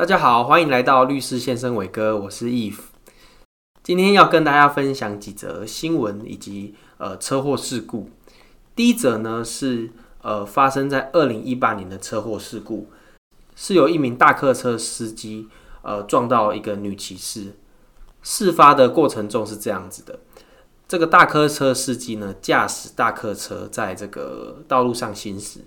大家好，欢迎来到律师先生伟哥，我是 Eve。今天要跟大家分享几则新闻以及呃车祸事故。第一则呢是呃发生在二零一八年的车祸事故，是有一名大客车司机呃撞到一个女骑士。事发的过程中是这样子的：这个大客车司机呢驾驶大客车在这个道路上行驶，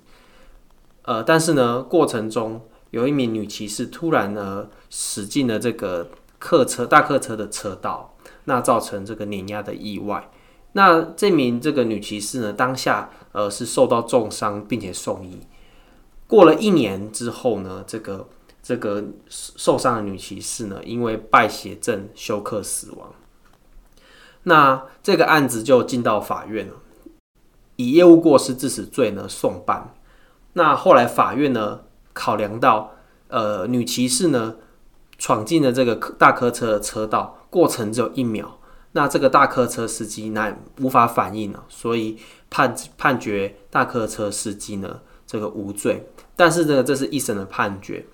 呃，但是呢过程中。有一名女骑士突然呢驶进了这个客车大客车的车道，那造成这个碾压的意外。那这名这个女骑士呢，当下呃是受到重伤，并且送医。过了一年之后呢，这个这个受伤的女骑士呢，因为败血症休克死亡。那这个案子就进到法院了，以业务过失致死罪呢送办。那后来法院呢，考量到，呃，女骑士呢闯进了这个大客车的车道，过程只有一秒，那这个大客车司机那无法反应了，所以判判决大客车司机呢这个无罪。但是呢，这是一审的判决，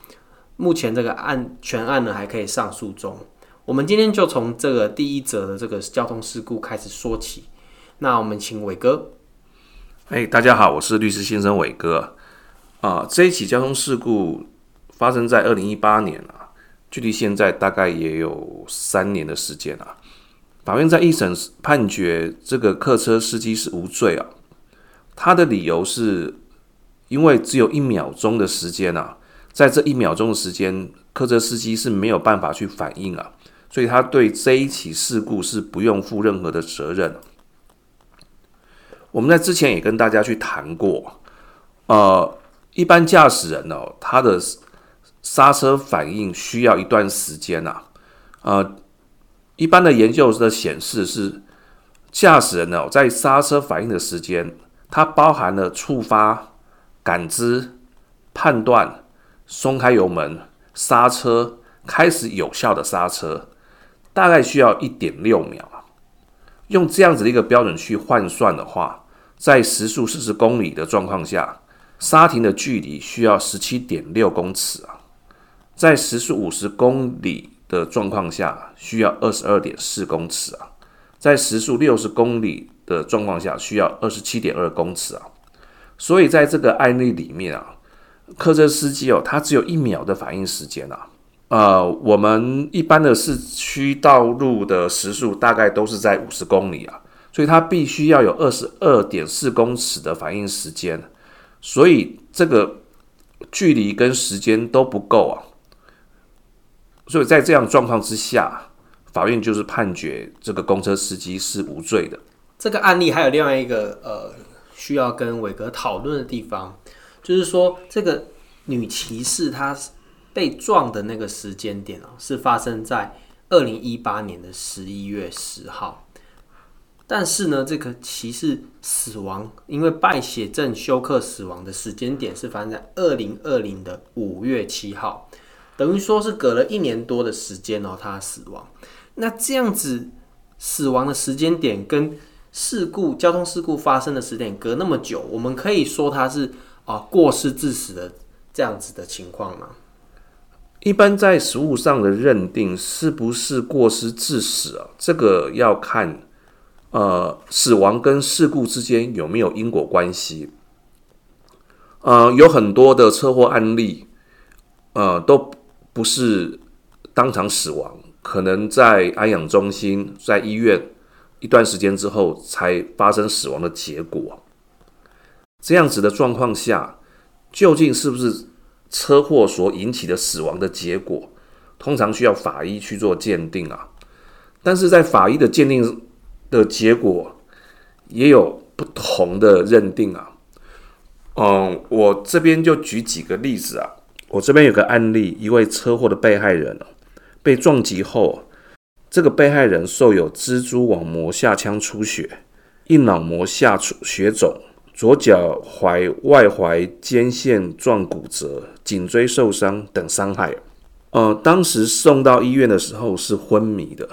目前这个案全案呢还可以上诉中。我们今天就从这个第一则的这个交通事故开始说起。那我们请伟哥。哎，大家好，我是律师先生伟哥。啊，这一起交通事故发生在二零一八年啊，距离现在大概也有三年的时间啊。法院在一审判决这个客车司机是无罪啊，他的理由是因为只有一秒钟的时间啊，在这一秒钟的时间，客车司机是没有办法去反应啊，所以他对这一起事故是不用负任何的责任。我们在之前也跟大家去谈过，呃。一般驾驶人哦，他的刹车反应需要一段时间呐。呃，一般的研究的显示是，驾驶人哦，在刹车反应的时间，它包含了触发、感知、判断、松开油门、刹车、开始有效的刹车，大概需要一点六秒。用这样子的一个标准去换算的话，在时速四十公里的状况下。刹停的距离需要十七点六公尺啊，在时速五十公里的状况下需要二十二点四公尺啊，在时速六十公里的状况下需要二十七点二公尺啊。所以在这个案例里面啊，客车司机哦，他只有一秒的反应时间啊。呃，我们一般的市区道路的时速大概都是在五十公里啊，所以他必须要有二十二点四公尺的反应时间。所以这个距离跟时间都不够啊，所以在这样状况之下，法院就是判决这个公车司机是无罪的。这个案例还有另外一个呃需要跟伟哥讨论的地方，就是说这个女骑士她被撞的那个时间点啊，是发生在二零一八年的十一月十号。但是呢，这个骑士死亡，因为败血症休克死亡的时间点是发生在二零二零的五月七号，等于说是隔了一年多的时间哦，他死亡。那这样子死亡的时间点跟事故交通事故发生的时间点隔那么久，我们可以说他是啊过失致死的这样子的情况吗？一般在实务上的认定是不是过失致死啊？这个要看。呃，死亡跟事故之间有没有因果关系？呃，有很多的车祸案例，呃，都不是当场死亡，可能在安养中心、在医院一段时间之后才发生死亡的结果。这样子的状况下，究竟是不是车祸所引起的死亡的结果？通常需要法医去做鉴定啊。但是在法医的鉴定。的结果也有不同的认定啊。嗯，我这边就举几个例子啊。我这边有个案例，一位车祸的被害人被撞击后，这个被害人受有蜘蛛网膜下腔出血、硬脑膜下出血肿、左脚踝外踝肩线状骨折、颈椎受伤等伤害。呃，当时送到医院的时候是昏迷的。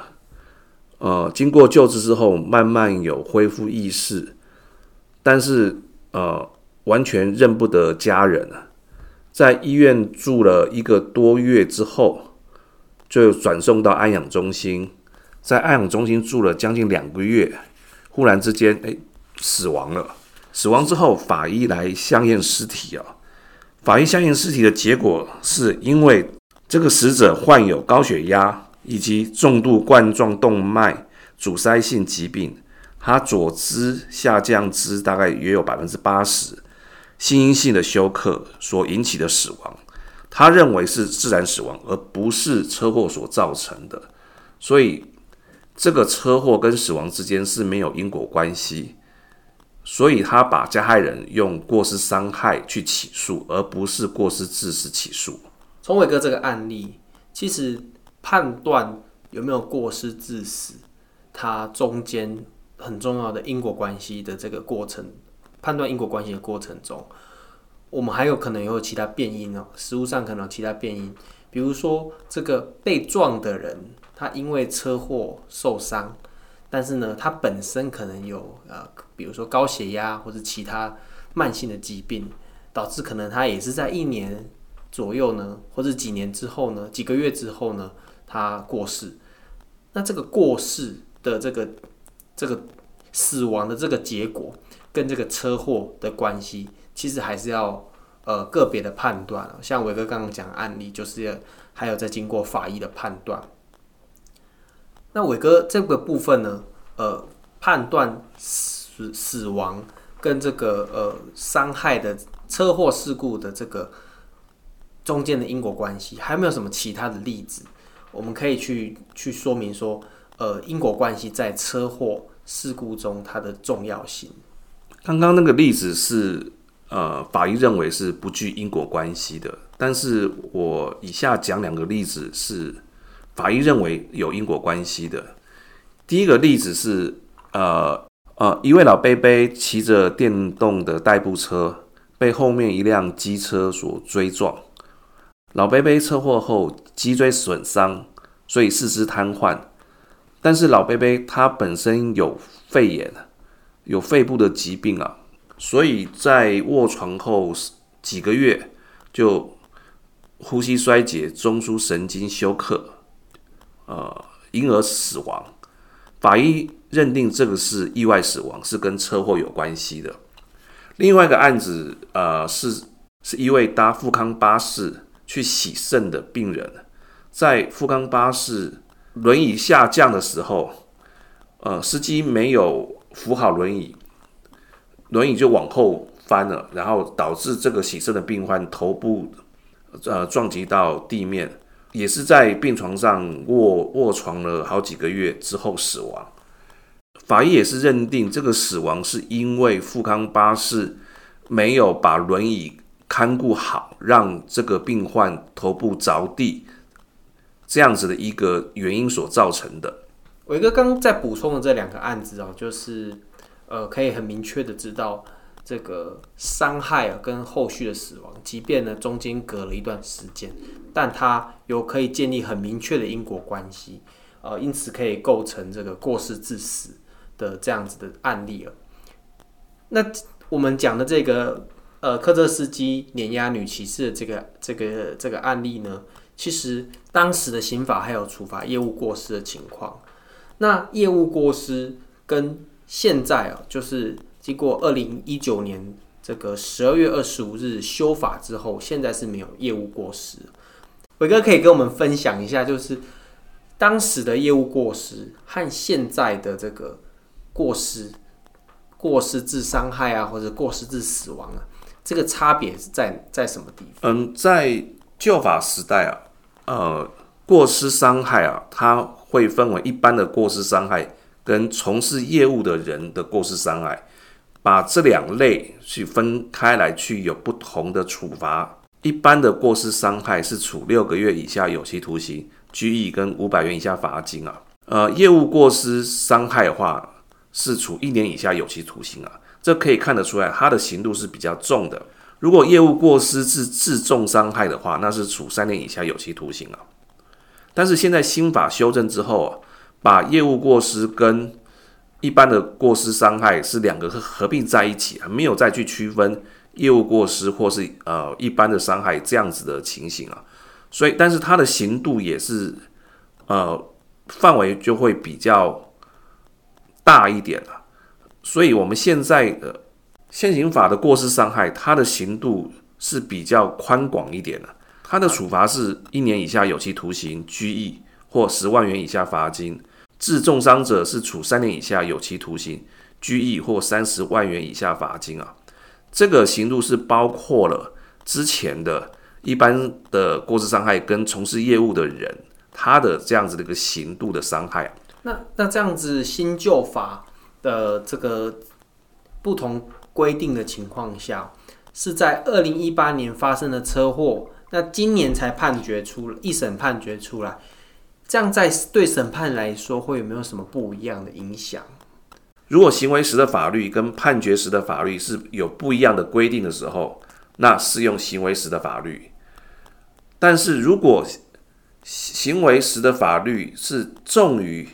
呃，经过救治之后，慢慢有恢复意识，但是呃，完全认不得家人啊。在医院住了一个多月之后，就转送到安养中心，在安养中心住了将近两个月，忽然之间，哎，死亡了。死亡之后，法医来相验尸体啊。法医相验尸体的结果是因为这个死者患有高血压以及重度冠状动脉阻塞性疾病，他左肢下降肢大概约有百分之八十。心因性的休克所引起的死亡，他认为是自然死亡，而不是车祸所造成的。所以，这个车祸跟死亡之间是没有因果关系。所以他把加害人用过失伤害去起诉，而不是过失致死起诉。从伟哥这个案例，其实判断有没有过失致死，它中间很重要的因果关系的这个过程。判断因果关系的过程中，我们还有可能有其他变因哦。实务上可能有其他变因，比如说这个被撞的人，他因为车祸受伤，但是呢，他本身可能有呃，比如说高血压或者其他慢性的疾病，导致可能他也是在一年左右呢，或者几年之后呢，几个月之后呢，他过世。那这个过世的这个这个死亡的这个结果。跟这个车祸的关系，其实还是要呃个别的判断。像伟哥刚刚讲案例，就是要还有在经过法医的判断。那伟哥这个部分呢，呃，判断死死亡跟这个呃伤害的车祸事故的这个中间的因果关系，还有没有什么其他的例子，我们可以去去说明说，呃，因果关系在车祸事故中它的重要性。刚刚那个例子是，呃，法医认为是不具因果关系的。但是我以下讲两个例子是法医认为有因果关系的。第一个例子是，呃呃，一位老伯伯骑着电动的代步车，被后面一辆机车所追撞。老伯伯车祸后脊椎损伤，所以四肢瘫痪。但是老伯伯他本身有肺炎。有肺部的疾病啊，所以在卧床后几个月就呼吸衰竭、中枢神经休克，呃，因而死亡。法医认定这个是意外死亡，是跟车祸有关系的。另外一个案子，呃，是是一位搭富康巴士去洗肾的病人，在富康巴士轮椅下降的时候，呃，司机没有。扶好轮椅，轮椅就往后翻了，然后导致这个洗肾的病患头部呃撞击到地面，也是在病床上卧卧床了好几个月之后死亡。法医也是认定这个死亡是因为富康巴士没有把轮椅看顾好，让这个病患头部着地这样子的一个原因所造成的。伟哥刚刚在补充的这两个案子哦，就是呃，可以很明确的知道这个伤害啊跟后续的死亡，即便呢中间隔了一段时间，但它有可以建立很明确的因果关系，呃，因此可以构成这个过失致死的这样子的案例了。那我们讲的这个呃，客车司机碾压女骑士的这个这个这个案例呢，其实当时的刑法还有处罚业务过失的情况。那业务过失跟现在啊，就是经过二零一九年这个十二月二十五日修法之后，现在是没有业务过失。伟哥可以跟我们分享一下，就是当时的业务过失和现在的这个过失，过失致伤害啊，或者过失致死亡啊，这个差别是在在什么地方？嗯，在旧法时代啊，呃，过失伤害啊，它。会分为一般的过失伤害跟从事业务的人的过失伤害，把这两类去分开来，去有不同的处罚。一般的过失伤害是处六个月以下有期徒刑、拘役跟五百元以下罚金啊。呃，业务过失伤害的话是处一年以下有期徒刑啊。这可以看得出来，它的刑度是比较重的。如果业务过失是致重伤害的话，那是处三年以下有期徒刑啊。但是现在新法修正之后啊，把业务过失跟一般的过失伤害是两个合并在一起啊，没有再去区分业务过失或是呃一般的伤害这样子的情形啊，所以但是它的刑度也是呃范围就会比较大一点了，所以我们现在的现行法的过失伤害，它的刑度是比较宽广一点的，它的处罚是一年以下有期徒刑、拘役或十万元以下罚金，致重伤者是处三年以下有期徒刑。拘役或三十万元以下罚金啊，这个刑度是包括了之前的一般的过失伤害跟从事业务的人他的这样子的一个刑度的伤害。那那这样子新旧法的这个不同规定的情况下，是在二零一八年发生的车祸，那今年才判决出一审判决出来，这样在对审判来说会有没有什么不一样的影响？如果行为时的法律跟判决时的法律是有不一样的规定的时候，那适用行为时的法律；但是如果行为时的法律是重于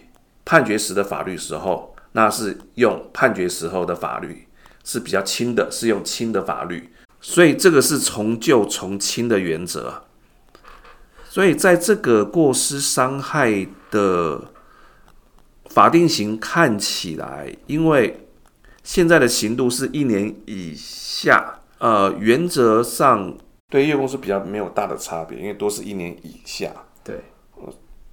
判决时的法律时候，那是用判决时候的法律是比较轻的，是用轻的法律。所以这个是从旧从轻的原则。所以在这个过失伤害的。法定刑看起来，因为现在的刑度是一年以下，呃，原则上对业务公司比较没有大的差别，因为都是一年以下。对，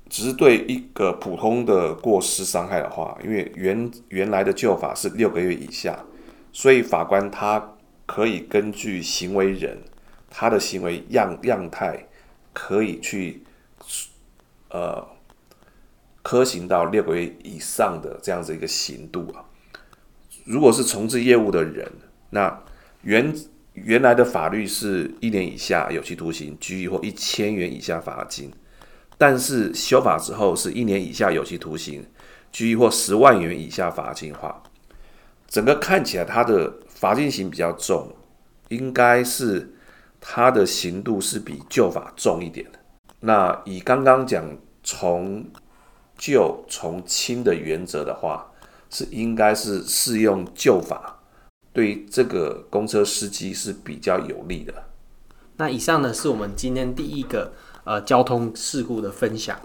只是对一个普通的过失伤害的话，因为原原来的旧法是六个月以下，所以法官他可以根据行为人他的行为样样态，可以去呃。科刑到六个月以上的这样子一个刑度啊，如果是从事业务的人，那原原来的法律是一年以下有期徒刑、拘役或一千元以下罚金，但是修法之后是一年以下有期徒刑、拘役或十万元以下罚金的话，整个看起来它的罚金刑比较重，应该是它的刑度是比旧法重一点的。那以刚刚讲从旧从轻的原则的话，是应该是适用旧法，对这个公车司机是比较有利的。那以上呢是我们今天第一个呃交通事故的分享。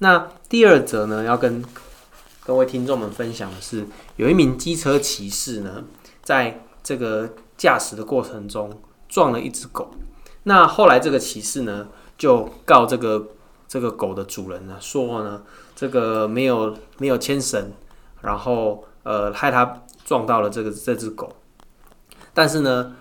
那第二则呢，要跟各位听众们分享的是，有一名机车骑士呢，在这个驾驶的过程中撞了一只狗。那后来这个骑士呢，就告这个这个狗的主人呢，说呢。这个没有没有牵绳，然后呃害他撞到了这个这只狗，但是呢，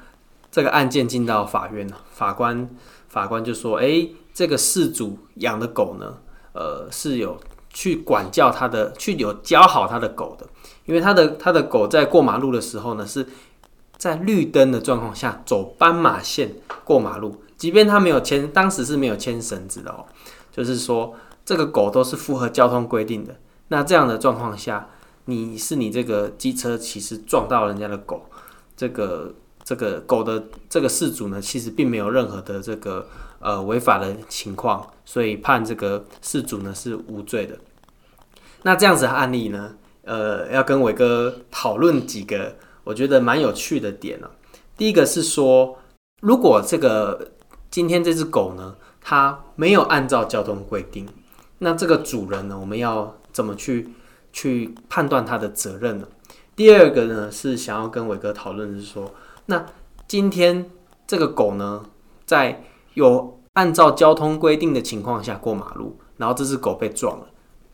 这个案件进到法院了，法官法官就说，哎，这个事主养的狗呢，呃是有去管教他的，去有教好他的狗的，因为他的他的狗在过马路的时候呢，是在绿灯的状况下走斑马线过马路，即便他没有牵，当时是没有牵绳子的哦，就是说。这个狗都是符合交通规定的。那这样的状况下，你是你这个机车骑士撞到人家的狗，这个这个狗的这个事主呢，其实并没有任何的这个呃违法的情况，所以判这个事主呢是无罪的。那这样子的案例呢，呃，要跟伟哥讨论几个我觉得蛮有趣的点呢。第一个是说，如果这个今天这只狗呢，它没有按照交通规定。那这个主人呢，我们要怎么去去判断他的责任呢？第二个呢，是想要跟伟哥讨论是说，那今天这个狗呢，在有按照交通规定的情况下过马路，然后这只狗被撞了，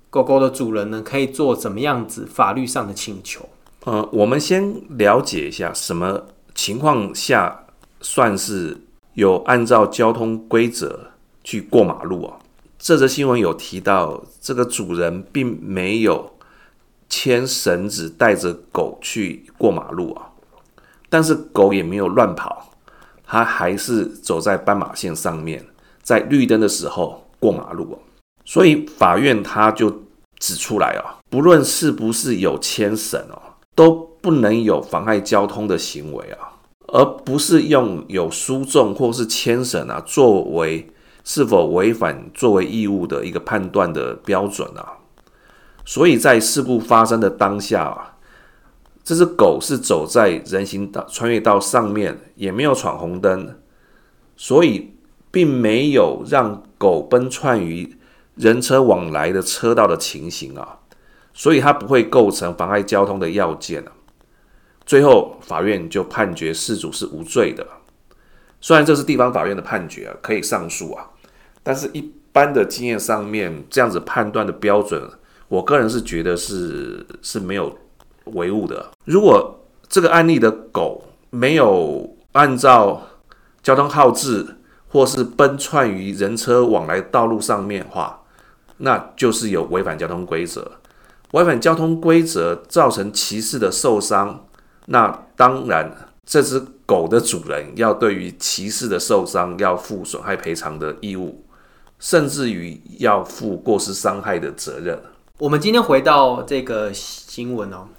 狗狗的主人呢，可以做怎么样子法律上的请求？呃，我们先了解一下什么情况下算是有按照交通规则去过马路啊？这则新闻有提到，这个主人并没有牵绳子带着狗去过马路啊，但是狗也没有乱跑，他还是走在斑马线上面，在绿灯的时候过马路啊。所以法院他就指出来啊，不论是不是有牵绳哦，都不能有妨害交通的行为啊，而不是用有输送或是牵绳啊作为。是否违反作为义务的一个判断的标准啊？所以在事故发生的当下啊，这只狗是走在人行道穿越道上面，也没有闯红灯，所以并没有让狗奔窜于人车往来的车道的情形啊，所以它不会构成妨碍交通的要件啊。最后，法院就判决事主是无罪的。虽然这是地方法院的判决啊，可以上诉啊，但是一般的经验上面，这样子判断的标准，我个人是觉得是是没有违物的。如果这个案例的狗没有按照交通号志，或是奔窜于人车往来道路上面的话，那就是有违反交通规则。违反交通规则造成骑士的受伤，那当然。这只狗的主人要对于骑士的受伤要负损害赔偿的义务，甚至于要负过失伤害的责任。我们今天回到这个新闻哦，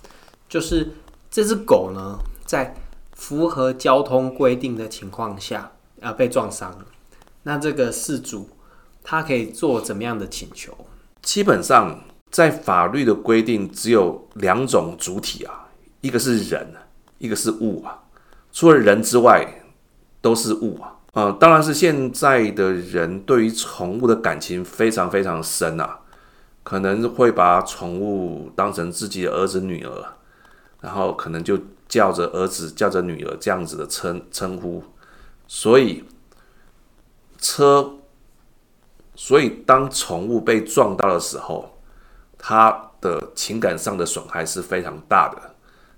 就是这只狗呢，在符合交通规定的情况下啊被撞伤了，那这个事主他可以做怎么样的请求？基本上在法律的规定只有两种主体啊，一个是人，一个是物啊。除了人之外，都是物啊！呃，当然是现在的人对于宠物的感情非常非常深啊，可能会把宠物当成自己的儿子女儿，然后可能就叫着儿子叫着女儿这样子的称称呼，所以车，所以当宠物被撞到的时候，它的情感上的损害是非常大的，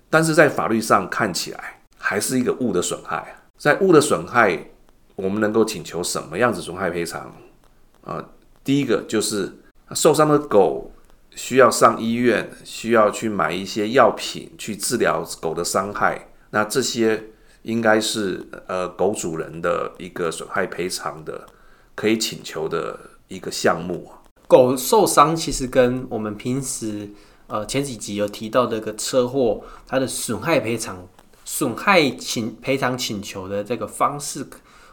但是在法律上看起来。还是一个物的损害，在物的损害，我们能够请求什么样子损害赔偿？啊，第一个就是受伤的狗需要上医院，需要去买一些药品去治疗狗的伤害，那这些应该是呃狗主人的一个损害赔偿的可以请求的一个项目。狗受伤其实跟我们平时呃前几集有提到的个车祸，它的损害赔偿。损害请赔偿请求的这个方式，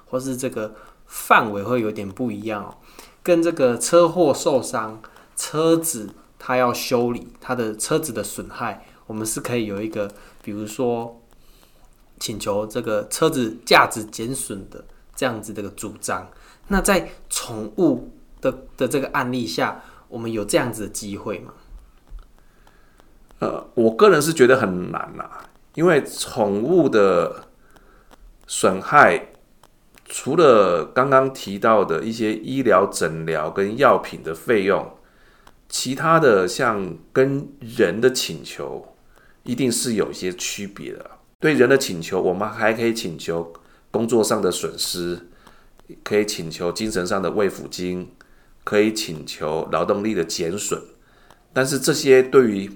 或是这个范围会有点不一样哦。跟这个车祸受伤，车子它要修理，它的车子的损害，我们是可以有一个，比如说请求这个车子价值减损的这样子的个主张。那在宠物的的这个案例下，我们有这样子的机会吗？呃，我个人是觉得很难啊。因为宠物的损害，除了刚刚提到的一些医疗诊疗跟药品的费用，其他的像跟人的请求，一定是有一些区别的。对人的请求，我们还可以请求工作上的损失，可以请求精神上的慰抚金，可以请求劳动力的减损。但是这些对于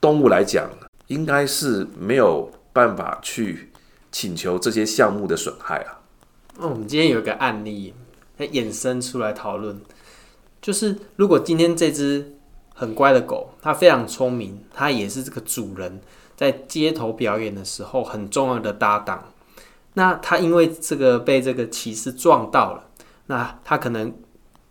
动物来讲，应该是没有办法去请求这些项目的损害啊。哦，我们今天有一个案例，它衍生出来讨论，就是如果今天这只很乖的狗，它非常聪明，它也是这个主人在街头表演的时候很重要的搭档。那它因为这个被这个骑士撞到了，那它可能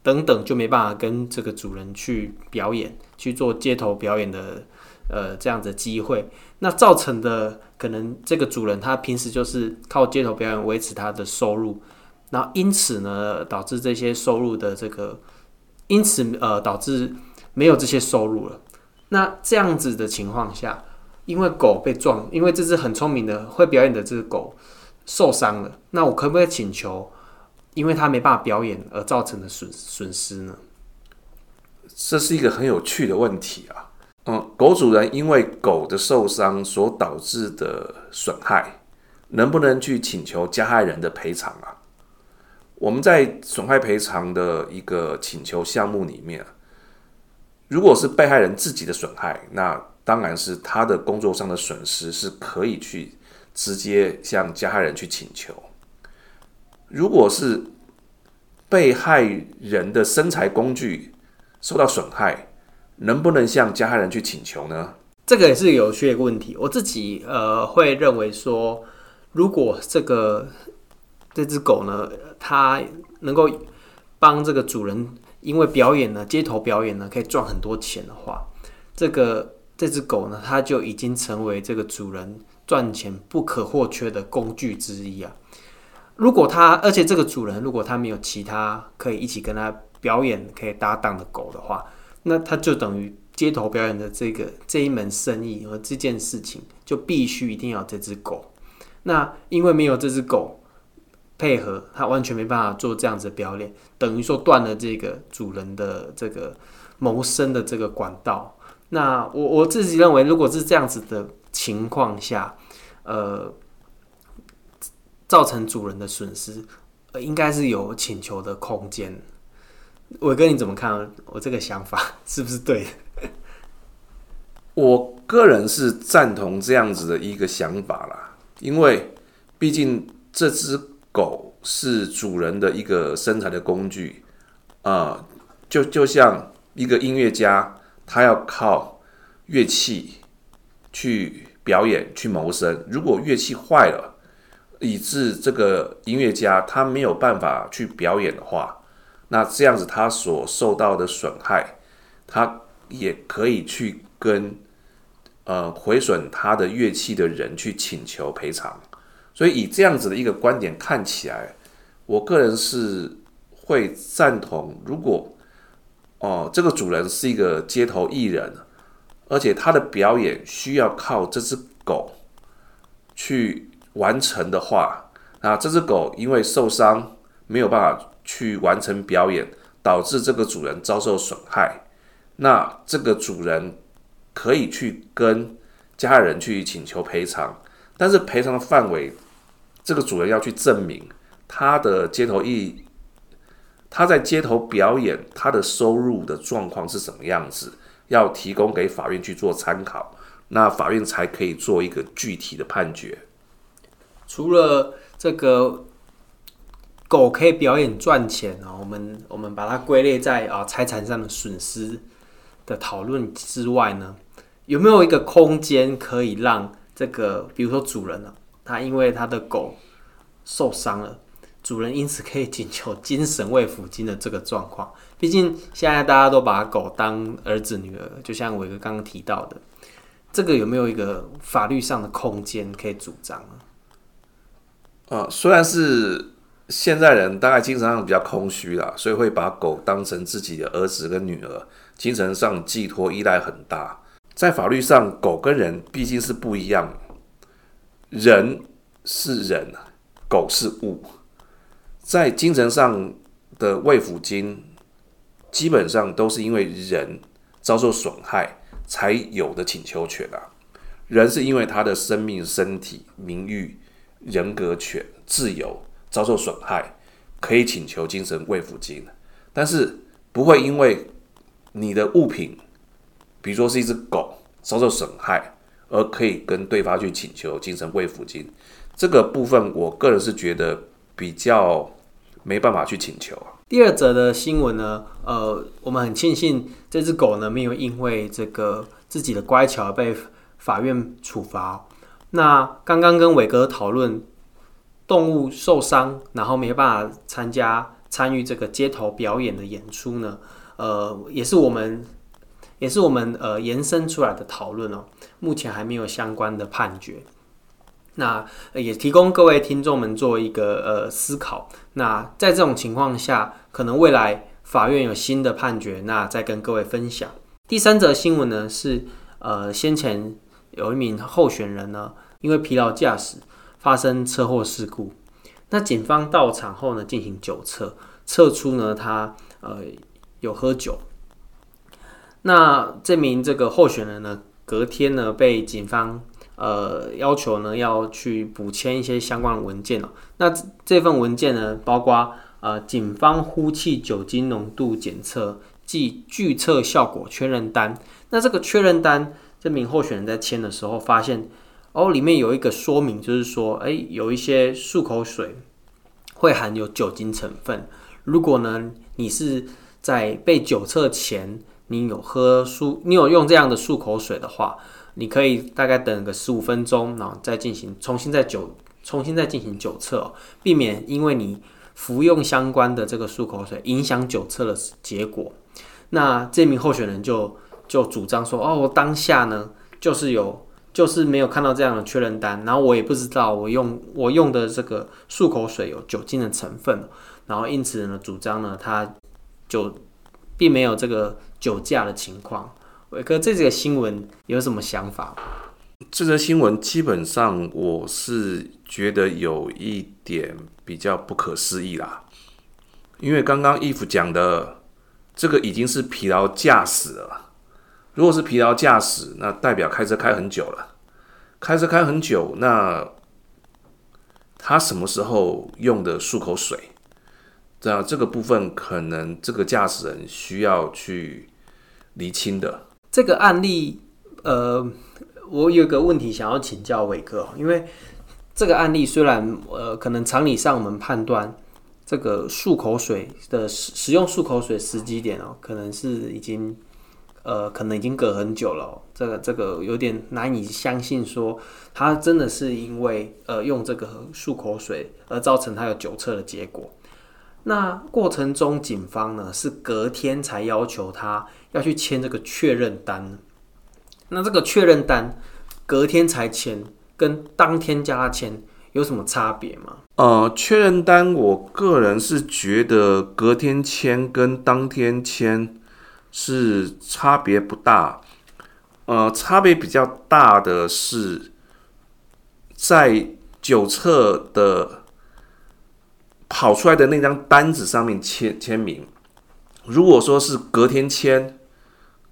等等就没办法跟这个主人去表演，去做街头表演的。呃，这样的机会，那造成的可能这个主人他平时就是靠街头表演维持他的收入，然后因此呢，导致这些收入的这个，因此呃导致没有这些收入了。那这样子的情况下，因为狗被撞，因为这只很聪明的会表演的这只狗受伤了，那我可不可以请求，因为他没办法表演而造成的损损失呢？这是一个很有趣的问题啊。嗯，狗主人因为狗的受伤所导致的损害，能不能去请求加害人的赔偿啊？我们在损害赔偿的一个请求项目里面，如果是被害人自己的损害，那当然是他的工作上的损失是可以去直接向加害人去请求。如果是被害人的生财工具受到损害，能不能向加害人去请求呢？这个也是有趣的问题。我自己呃会认为说，如果这个这只狗呢，它能够帮这个主人因为表演呢，街头表演呢，可以赚很多钱的话，这个这只狗呢，它就已经成为这个主人赚钱不可或缺的工具之一啊。如果它，而且这个主人如果他没有其他可以一起跟他表演、可以搭档的狗的话，那他就等于街头表演的这个这一门生意和这件事情就必须一定要这只狗。那因为没有这只狗配合，他完全没办法做这样子的表演，等于说断了这个主人的这个谋生的这个管道。那我我自己认为，如果是这样子的情况下，呃。造成主人的损失，呃，应该是有请求的空间。伟哥，你怎么看？我这个想法是不是对？我个人是赞同这样子的一个想法啦，因为毕竟这只狗是主人的一个生产的工具啊，就就像一个音乐家，他要靠乐器去表演去谋生，如果乐器坏了。以致这个音乐家他没有办法去表演的话，那这样子他所受到的损害，他也可以去跟呃毁损他的乐器的人去请求赔偿。所以以这样子的一个观点看起来，我个人是会赞同，如果哦、这个主人是一个街头艺人，而且他的表演需要靠这只狗去。完成的话，那这只狗因为受伤没有办法去完成表演，导致这个主人遭受损害。那这个主人可以去跟家人去请求赔偿，但是赔偿的范围，这个主人要去证明他的街头艺，他在街头表演他的收入的状况是什么样子，要提供给法院去做参考，那法院才可以做一个具体的判决。除了这个狗可以表演赚钱啊，我们我们把它归类在啊财产上的损失的讨论之外呢，有没有一个空间可以让这个，比如说主人呢，他因为他的狗受伤了，主人因此可以请求精神慰抚金的这个状况？毕竟现在大家都把狗当儿子女儿，就像伟哥刚刚提到的，这个有没有一个法律上的空间可以主张呢？啊、呃，虽然是现在人大概精神上比较空虚啦，所以会把狗当成自己的儿子跟女儿，精神上寄托依赖很大。在法律上，狗跟人毕竟是不一样，人是人，狗是物。在精神上的慰抚金，基本上都是因为人遭受损害才有的请求权啊。人是因为他的生命、身体、名誉。人格权、自由遭受损害，可以请求精神慰抚金，但是不会因为你的物品，比如说是一只狗遭受损害，而可以跟对方去请求精神慰抚金。这个部分，我个人是觉得比较没办法去请求。第二则的新闻呢，呃，我们很庆幸这只狗呢没有因为这个自己的乖巧而被法院处罚。那刚刚跟伟哥讨论动物受伤，然后没办法参加参与这个街头表演的演出呢，呃，也是我们也是我们呃延伸出来的讨论哦。目前还没有相关的判决，那也提供各位听众们做一个呃思考。那在这种情况下，可能未来法院有新的判决，那再跟各位分享。第三则新闻呢是呃先前。有一名候选人呢，因为疲劳驾驶发生车祸事故。那警方到场后呢，进行酒测，测出呢他呃有喝酒。那这名这个候选人呢，隔天呢被警方呃要求呢要去补签一些相关的文件哦。那这份文件呢，包括呃警方呼气酒精浓度检测及拒测效果确认单。那这个确认单。这名候选人在签的时候发现，哦，里面有一个说明，就是说，哎，有一些漱口水会含有酒精成分。如果呢，你是在被酒测前，你有喝漱，你有用这样的漱口水的话，你可以大概等个十五分钟，然后再进行重新再酒，重新再进行酒测哦，避免因为你服用相关的这个漱口水影响酒测的结果。那这名候选人就。就主张说，哦，我当下呢就是有，就是没有看到这样的确认单，然后我也不知道我用我用的这个漱口水有酒精的成分，然后因此呢主张呢他就并没有这个酒驾的情况。伟哥，这几个新闻有什么想法？这则新闻基本上我是觉得有一点比较不可思议啦，因为刚刚 Eve 讲的这个已经是疲劳驾驶了。如果是疲劳驾驶，那代表开车开很久了。开车开很久，那他什么时候用的漱口水？这样这个部分可能这个驾驶人需要去厘清的。这个案例，呃。我有个问题想要请教伟哥，因为这个案例虽然呃，可能常理上我们判断这个漱口水的使使用漱口水时机点哦，可能是已经呃，可能已经隔很久了，这个这个有点难以相信说他真的是因为呃用这个漱口水而造成他有酒测的结果。那过程中警方呢是隔天才要求他要去签这个确认单。那这个确认单隔天才签，跟当天叫他签有什么差别吗？呃，确认单，我个人是觉得隔天签跟当天签是差别不大。呃，差别比较大的是在酒测的跑出来的那张单子上面签签名。如果说是隔天签，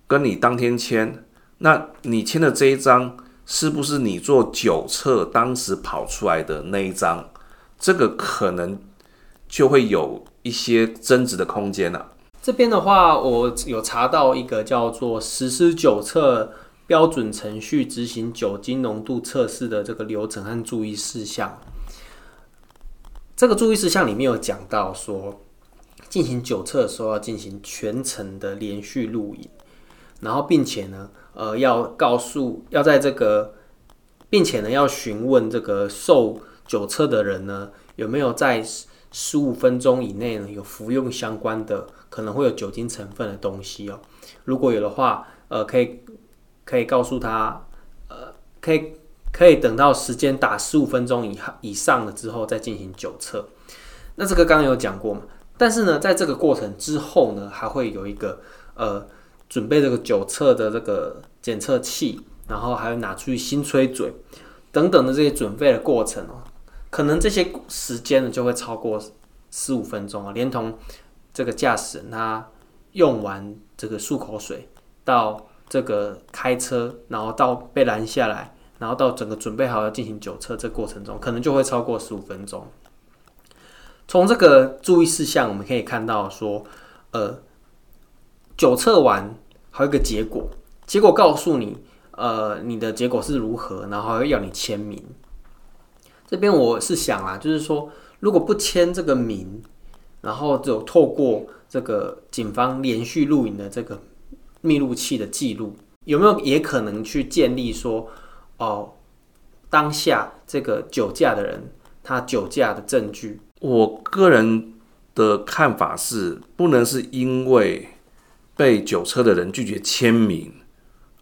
跟你当天签。那你签的这一张是不是你做酒测当时跑出来的那一张？这个可能就会有一些争执的空间了。这边的话，我有查到一个叫做实施酒测标准程序执行酒精浓度测试的这个流程和注意事项。这个注意事项里面有讲到说，进行酒测的时候要进行全程的连续录影，然后并且呢。呃，要告诉要在这个，并且呢，要询问这个受酒测的人呢，有没有在十五分钟以内呢有服用相关的可能会有酒精成分的东西哦。如果有的话，呃，可以可以告诉他，呃，可以可以等到时间打十五分钟以以上了之后再进行酒测。那这个刚刚有讲过嘛？但是呢，在这个过程之后呢，还会有一个呃。准备这个酒测的这个检测器，然后还有拿出去新吹嘴等等的这些准备的过程哦，可能这些时间呢就会超过十五分钟啊，连同这个驾驶人他用完这个漱口水，到这个开车，然后到被拦下来，然后到整个准备好要进行酒测这过程中，可能就会超过十五分钟。从这个注意事项我们可以看到说，呃。酒测完还有一个结果，结果告诉你，呃，你的结果是如何，然后还要你签名。这边我是想啊，就是说，如果不签这个名，然后就透过这个警方连续录影的这个密录器的记录，有没有也可能去建立说，哦，当下这个酒驾的人他酒驾的证据？我个人的看法是，不能是因为。被酒测的人拒绝签名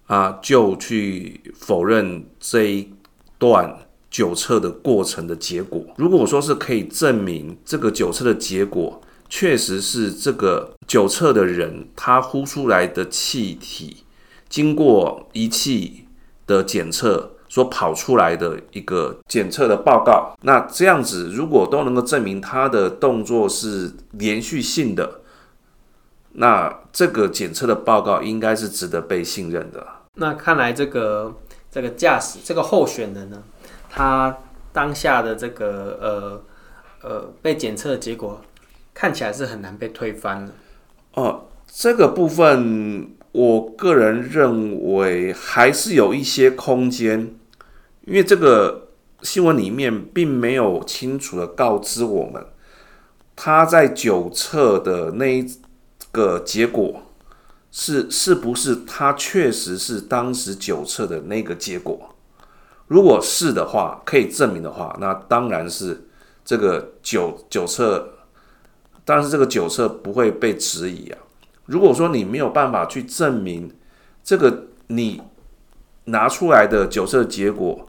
啊，就去否认这一段酒测的过程的结果。如果说是可以证明这个酒测的结果确实是这个酒测的人他呼出来的气体，经过仪器的检测所跑出来的一个检测的报告，那这样子如果都能够证明他的动作是连续性的。那这个检测的报告应该是值得被信任的。那看来这个这个驾驶这个候选人呢，他当下的这个呃呃被检测的结果看起来是很难被推翻的。哦，这个部分我个人认为还是有一些空间，因为这个新闻里面并没有清楚的告知我们他在酒测的那一。个结果是是不是他确实是当时酒测的那个结果？如果是的话，可以证明的话，那当然是这个酒酒测，当然是这个酒测不会被质疑啊。如果说你没有办法去证明这个你拿出来的酒测结果，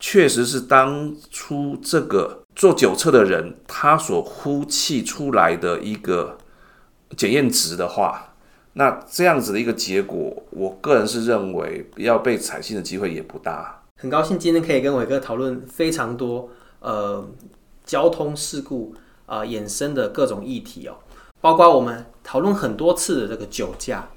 确实是当初这个做酒测的人他所呼气出来的一个检验值的话，那这样子的一个结果，我个人是认为要被采信的机会也不大。很高兴今天可以跟伟哥讨论非常多呃交通事故啊、呃、衍生的各种议题哦，包括我们讨论很多次的这个酒驾，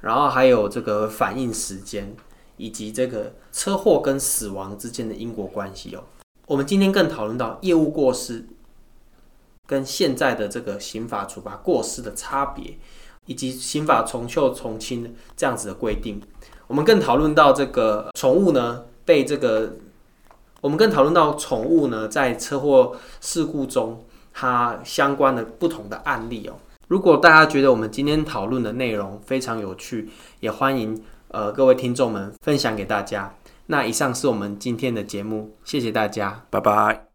然后还有这个反应时间，以及这个车祸跟死亡之间的因果关系哦。我们今天更讨论到业务过失跟现在的这个刑法处罚过失的差别，以及刑法从旧从轻这样子的规定。我们更讨论到这个宠物呢。被这个，我们更讨论到宠物呢，在车祸事故中，它相关的不同的案例哦。如果大家觉得我们今天讨论的内容非常有趣，也欢迎呃各位听众们分享给大家。那以上是我们今天的节目，谢谢大家，拜拜。